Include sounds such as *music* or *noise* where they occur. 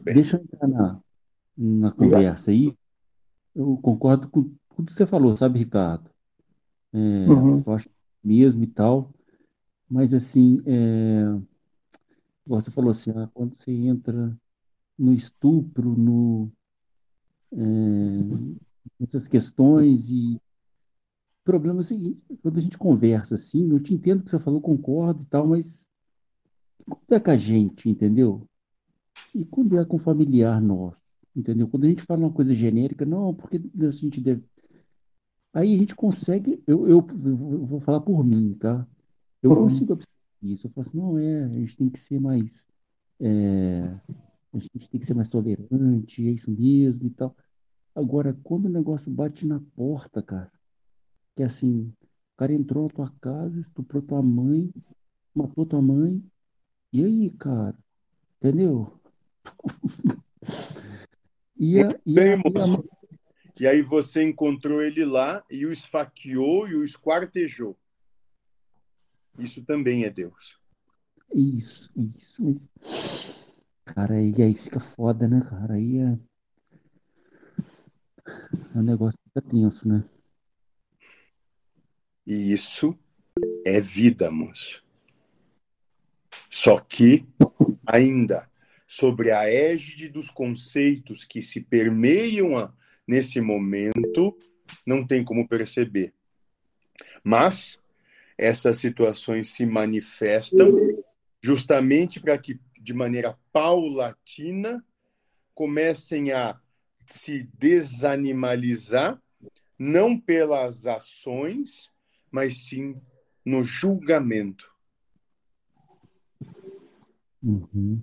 Bem, Deixa eu entrar na, na conversa aí. Eu concordo com tudo que você falou, sabe, Ricardo? É, uhum, eu acho mesmo e tal, mas assim, é, você falou assim, ah, quando você entra no estupro, no, é, nessas questões e o problema é o seguinte, quando a gente conversa assim, eu te entendo que você falou, concordo e tal, mas é com a gente, entendeu? E quando é com familiar nosso, entendeu? Quando a gente fala uma coisa genérica, não, porque a gente deve. Aí a gente consegue, eu, eu, eu vou falar por mim, tá? Eu uhum. consigo absorver isso. Eu falo assim, não, é, a gente tem que ser mais, é, a gente tem que ser mais tolerante, é isso mesmo e tal. Agora, quando o negócio bate na porta, cara, que é assim, o cara entrou na tua casa, estuprou tua mãe, matou tua mãe, e aí, cara, entendeu? *laughs* E a, e bem, a. E aí você encontrou ele lá e o esfaqueou e o esquartejou. Isso também é Deus. Isso, isso, isso. Cara, e aí fica foda, né, cara? Aí é, o negócio fica tenso, né? E isso é vida, moço. Só que, ainda, sobre a égide dos conceitos que se permeiam a, nesse momento, não tem como perceber. Mas essas situações se manifestam justamente para que, de maneira paulatina, comecem a se desanimalizar, não pelas ações, mas sim no julgamento. Uhum.